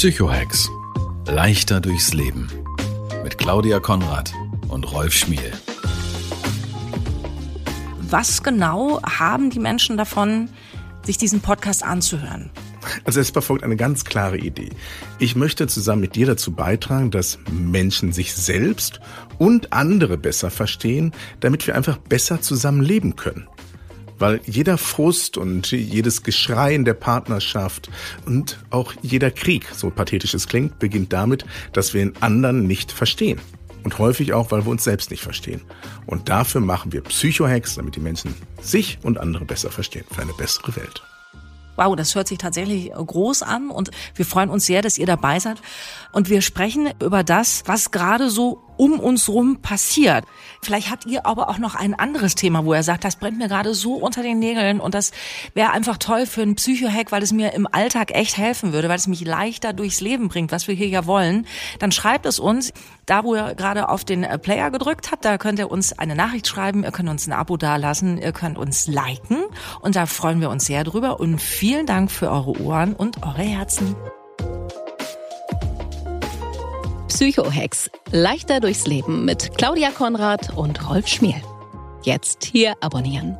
Psychohex. Leichter durchs Leben. Mit Claudia Konrad und Rolf Schmiel. Was genau haben die Menschen davon, sich diesen Podcast anzuhören? Also es verfolgt eine ganz klare Idee. Ich möchte zusammen mit dir dazu beitragen, dass Menschen sich selbst und andere besser verstehen, damit wir einfach besser zusammen leben können. Weil jeder Frust und jedes Geschrei in der Partnerschaft und auch jeder Krieg, so pathetisch es klingt, beginnt damit, dass wir den anderen nicht verstehen. Und häufig auch, weil wir uns selbst nicht verstehen. Und dafür machen wir Psychohacks, damit die Menschen sich und andere besser verstehen, für eine bessere Welt. Wow, das hört sich tatsächlich groß an und wir freuen uns sehr, dass ihr dabei seid. Und wir sprechen über das, was gerade so um uns rum passiert. Vielleicht habt ihr aber auch noch ein anderes Thema, wo er sagt, das brennt mir gerade so unter den Nägeln und das wäre einfach toll für einen Psychohack, weil es mir im Alltag echt helfen würde, weil es mich leichter durchs Leben bringt, was wir hier ja wollen. Dann schreibt es uns, da wo ihr gerade auf den Player gedrückt habt, da könnt ihr uns eine Nachricht schreiben, ihr könnt uns ein Abo dalassen, ihr könnt uns liken und da freuen wir uns sehr drüber und vielen Dank für eure Ohren und eure Herzen. Psychohex. Leichter durchs Leben mit Claudia Konrad und Rolf Schmiel. Jetzt hier abonnieren.